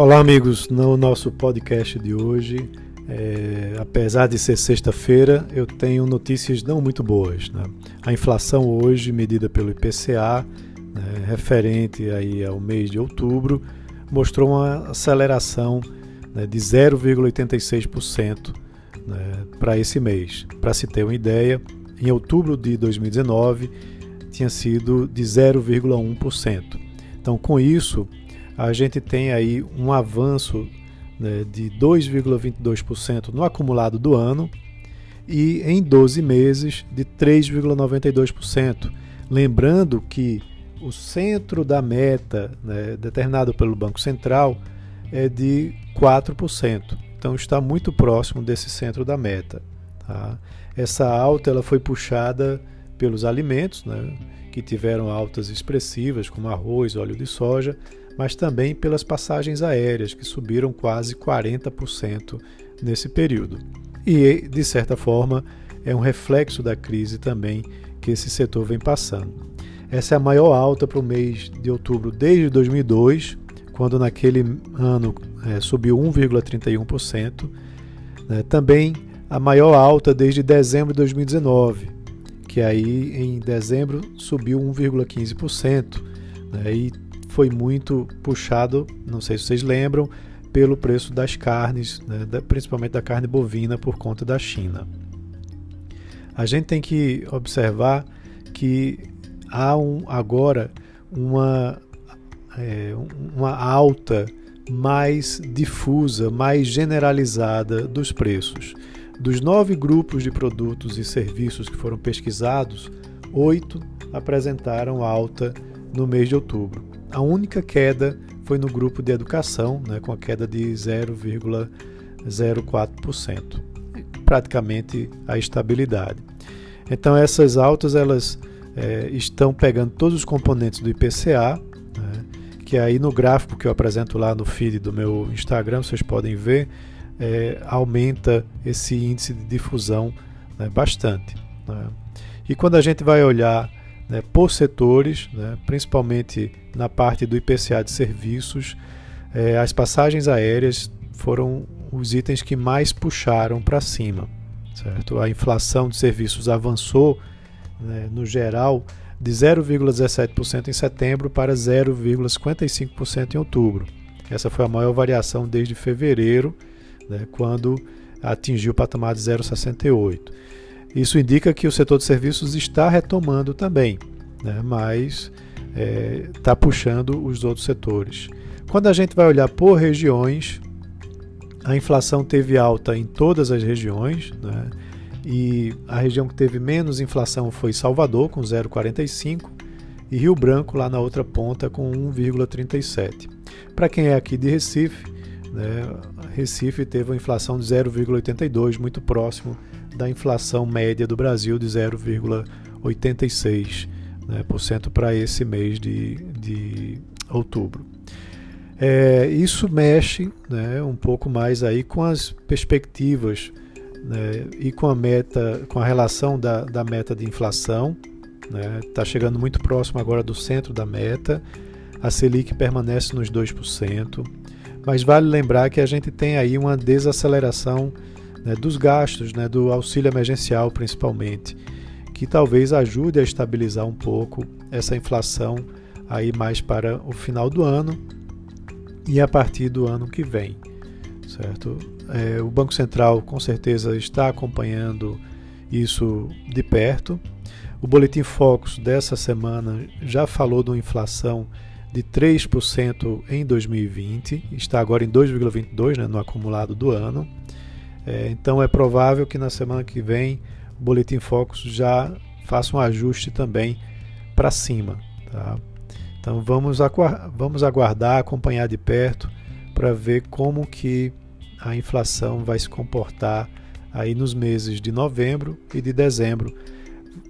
Olá, amigos. No nosso podcast de hoje, é, apesar de ser sexta-feira, eu tenho notícias não muito boas. Né? A inflação hoje, medida pelo IPCA, né, referente aí ao mês de outubro, mostrou uma aceleração né, de 0,86% né, para esse mês. Para se ter uma ideia, em outubro de 2019 tinha sido de 0,1%. Então, com isso, a gente tem aí um avanço né, de 2,22% no acumulado do ano e em 12 meses de 3,92%. Lembrando que o centro da meta, né, determinado pelo Banco Central, é de 4%. Então está muito próximo desse centro da meta. Tá? Essa alta ela foi puxada pelos alimentos, né, que tiveram altas expressivas, como arroz, óleo de soja, mas também pelas passagens aéreas, que subiram quase 40% nesse período. E, de certa forma, é um reflexo da crise também que esse setor vem passando. Essa é a maior alta para o mês de outubro desde 2002, quando naquele ano é, subiu 1,31%. Né? Também a maior alta desde dezembro de 2019, que aí em dezembro subiu 1,15%. Né? E foi muito puxado, não sei se vocês lembram, pelo preço das carnes, né, principalmente da carne bovina, por conta da China. A gente tem que observar que há um, agora uma, é, uma alta mais difusa, mais generalizada dos preços. Dos nove grupos de produtos e serviços que foram pesquisados, oito apresentaram alta no mês de outubro. A única queda foi no grupo de educação, né, com a queda de 0,04%, praticamente a estabilidade. Então essas altas elas é, estão pegando todos os componentes do IPCA, né, que aí no gráfico que eu apresento lá no feed do meu Instagram vocês podem ver, é, aumenta esse índice de difusão né, bastante. Né. E quando a gente vai olhar né, por setores, né, principalmente na parte do IPCA de serviços, é, as passagens aéreas foram os itens que mais puxaram para cima. Certo? A inflação de serviços avançou, né, no geral, de 0,17% em setembro para 0,55% em outubro. Essa foi a maior variação desde fevereiro, né, quando atingiu o patamar de 0,68%. Isso indica que o setor de serviços está retomando também, né? mas está é, puxando os outros setores. Quando a gente vai olhar por regiões, a inflação teve alta em todas as regiões, né? e a região que teve menos inflação foi Salvador, com 0,45%, e Rio Branco, lá na outra ponta, com 1,37%. Para quem é aqui de Recife, né? Recife teve uma inflação de 0,82%, muito próximo da inflação média do Brasil de 0,86% né, para esse mês de, de outubro. É, isso mexe né, um pouco mais aí com as perspectivas né, e com a meta, com a relação da, da meta de inflação. Está né, tá chegando muito próximo agora do centro da meta. A Selic permanece nos 2%. Mas vale lembrar que a gente tem aí uma desaceleração né, dos gastos, né, do auxílio emergencial principalmente, que talvez ajude a estabilizar um pouco essa inflação aí mais para o final do ano e a partir do ano que vem, certo? É, o Banco Central com certeza está acompanhando isso de perto. O Boletim Focus dessa semana já falou de uma inflação de 3% em 2020, está agora em 2,22% né, no acumulado do ano. É, então é provável que na semana que vem o Boletim Focus já faça um ajuste também para cima. Tá? Então vamos, vamos aguardar, acompanhar de perto para ver como que a inflação vai se comportar aí nos meses de novembro e de dezembro.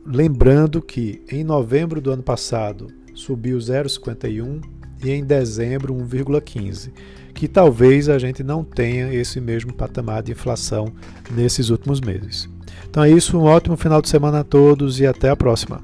Lembrando que em novembro do ano passado subiu 0,51 e em dezembro 1,15 que talvez a gente não tenha esse mesmo patamar de inflação nesses últimos meses. Então é isso, um ótimo final de semana a todos e até a próxima.